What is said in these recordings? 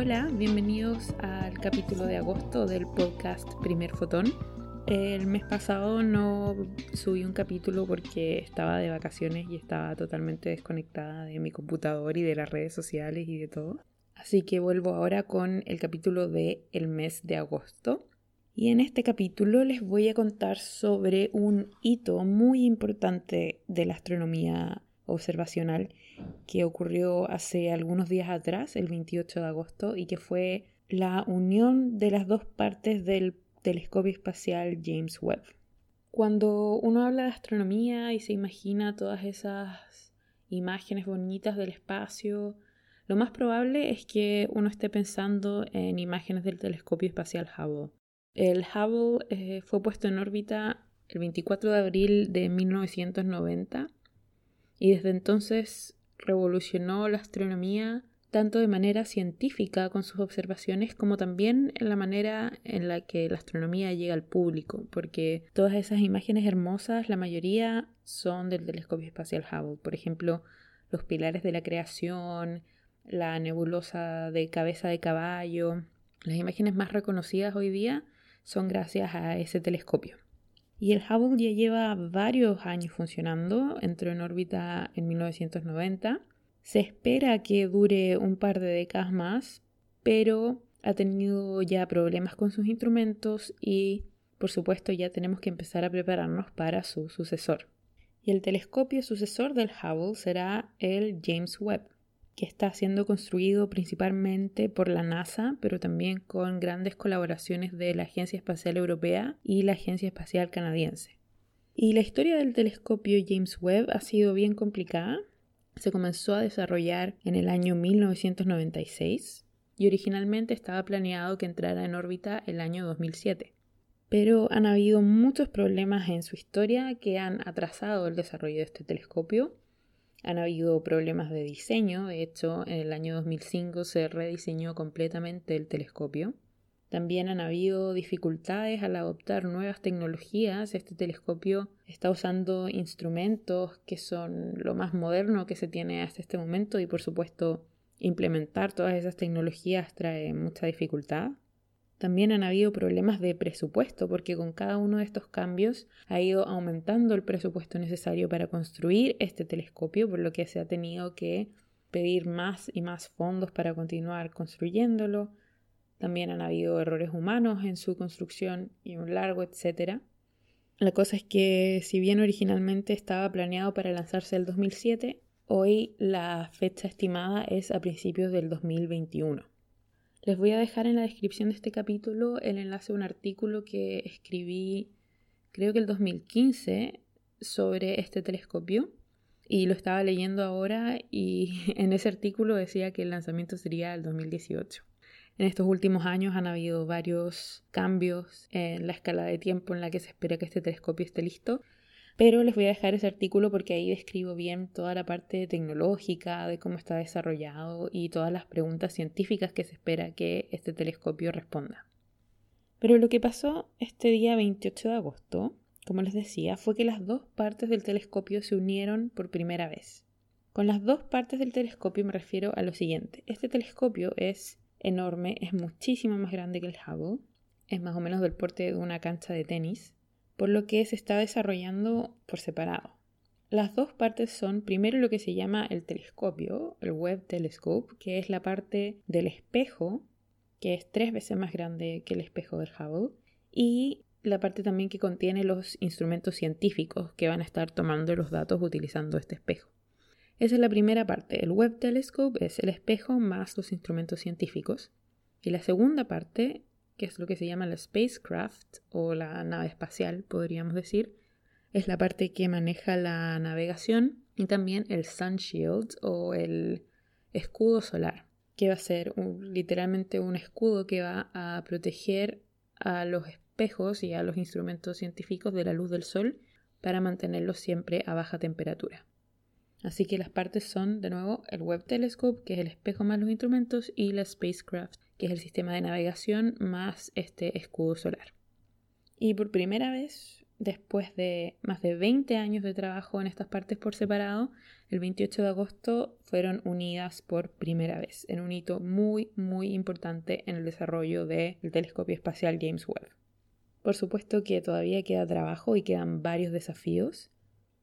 Hola, bienvenidos al capítulo de agosto del podcast Primer Fotón. El mes pasado no subí un capítulo porque estaba de vacaciones y estaba totalmente desconectada de mi computador y de las redes sociales y de todo. Así que vuelvo ahora con el capítulo de el mes de agosto. Y en este capítulo les voy a contar sobre un hito muy importante de la astronomía observacional que ocurrió hace algunos días atrás, el 28 de agosto, y que fue la unión de las dos partes del telescopio espacial James Webb. Cuando uno habla de astronomía y se imagina todas esas imágenes bonitas del espacio, lo más probable es que uno esté pensando en imágenes del telescopio espacial Hubble. El Hubble eh, fue puesto en órbita el 24 de abril de 1990 y desde entonces revolucionó la astronomía tanto de manera científica con sus observaciones como también en la manera en la que la astronomía llega al público, porque todas esas imágenes hermosas, la mayoría son del telescopio espacial Hubble, por ejemplo, los pilares de la creación, la nebulosa de cabeza de caballo, las imágenes más reconocidas hoy día son gracias a ese telescopio. Y el Hubble ya lleva varios años funcionando, entró en órbita en 1990. Se espera que dure un par de décadas más, pero ha tenido ya problemas con sus instrumentos y, por supuesto, ya tenemos que empezar a prepararnos para su sucesor. Y el telescopio sucesor del Hubble será el James Webb que está siendo construido principalmente por la NASA, pero también con grandes colaboraciones de la Agencia Espacial Europea y la Agencia Espacial Canadiense. Y la historia del telescopio James Webb ha sido bien complicada. Se comenzó a desarrollar en el año 1996 y originalmente estaba planeado que entrara en órbita el año 2007. Pero han habido muchos problemas en su historia que han atrasado el desarrollo de este telescopio han habido problemas de diseño, de hecho en el año 2005 se rediseñó completamente el telescopio. También han habido dificultades al adoptar nuevas tecnologías. Este telescopio está usando instrumentos que son lo más moderno que se tiene hasta este momento y por supuesto implementar todas esas tecnologías trae mucha dificultad. También han habido problemas de presupuesto porque con cada uno de estos cambios ha ido aumentando el presupuesto necesario para construir este telescopio, por lo que se ha tenido que pedir más y más fondos para continuar construyéndolo. También han habido errores humanos en su construcción y un largo etcétera. La cosa es que si bien originalmente estaba planeado para lanzarse el 2007, hoy la fecha estimada es a principios del 2021. Les voy a dejar en la descripción de este capítulo el enlace a un artículo que escribí creo que el 2015 sobre este telescopio y lo estaba leyendo ahora y en ese artículo decía que el lanzamiento sería el 2018. En estos últimos años han habido varios cambios en la escala de tiempo en la que se espera que este telescopio esté listo pero les voy a dejar ese artículo porque ahí describo bien toda la parte tecnológica, de cómo está desarrollado y todas las preguntas científicas que se espera que este telescopio responda. Pero lo que pasó este día 28 de agosto, como les decía, fue que las dos partes del telescopio se unieron por primera vez. Con las dos partes del telescopio me refiero a lo siguiente. Este telescopio es enorme, es muchísimo más grande que el Hubble, es más o menos del porte de una cancha de tenis por lo que se está desarrollando por separado. Las dos partes son primero lo que se llama el telescopio, el Webb Telescope, que es la parte del espejo, que es tres veces más grande que el espejo del Hubble, y la parte también que contiene los instrumentos científicos que van a estar tomando los datos utilizando este espejo. Esa es la primera parte. El Webb Telescope es el espejo más los instrumentos científicos. Y la segunda parte que es lo que se llama la spacecraft o la nave espacial, podríamos decir. Es la parte que maneja la navegación y también el sun shield o el escudo solar, que va a ser literalmente un escudo que va a proteger a los espejos y a los instrumentos científicos de la luz del sol para mantenerlos siempre a baja temperatura. Así que las partes son, de nuevo, el Webb Telescope, que es el espejo más los instrumentos, y la spacecraft, que es el sistema de navegación más este escudo solar. Y por primera vez después de más de 20 años de trabajo en estas partes por separado, el 28 de agosto fueron unidas por primera vez, en un hito muy, muy importante en el desarrollo del telescopio espacial James Webb. Por supuesto que todavía queda trabajo y quedan varios desafíos.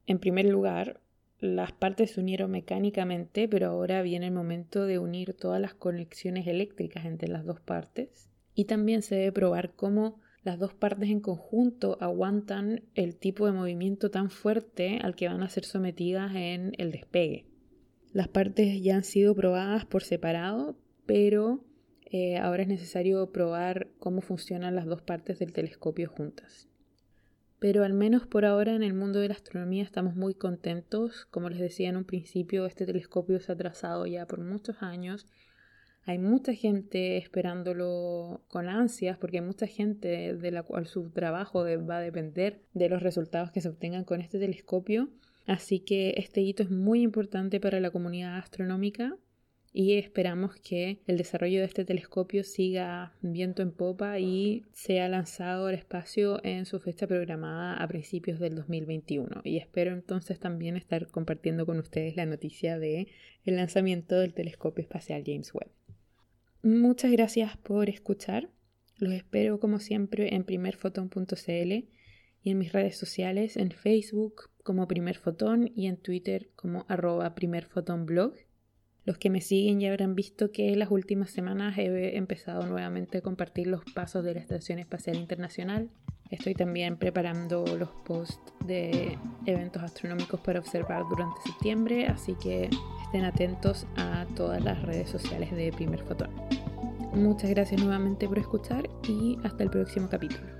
En primer lugar, las partes se unieron mecánicamente, pero ahora viene el momento de unir todas las conexiones eléctricas entre las dos partes. Y también se debe probar cómo las dos partes en conjunto aguantan el tipo de movimiento tan fuerte al que van a ser sometidas en el despegue. Las partes ya han sido probadas por separado, pero eh, ahora es necesario probar cómo funcionan las dos partes del telescopio juntas. Pero al menos por ahora en el mundo de la astronomía estamos muy contentos. Como les decía en un principio, este telescopio se ha trazado ya por muchos años hay mucha gente esperándolo con ansias porque hay mucha gente de la cual su trabajo va a depender de los resultados que se obtengan con este telescopio. Así que este hito es muy importante para la comunidad astronómica y esperamos que el desarrollo de este telescopio siga viento en popa y sea lanzado al espacio en su fecha programada a principios del 2021. Y espero entonces también estar compartiendo con ustedes la noticia de el lanzamiento del telescopio espacial James Webb. Muchas gracias por escuchar. Los espero como siempre en primerfoton.cl y en mis redes sociales en Facebook como Primer y en Twitter como arroba. Los que me siguen ya habrán visto que en las últimas semanas he empezado nuevamente a compartir los pasos de la Estación Espacial Internacional. Estoy también preparando los posts de eventos astronómicos para observar durante septiembre, así que estén atentos a todas las redes sociales de Primer Fotón. Muchas gracias nuevamente por escuchar y hasta el próximo capítulo.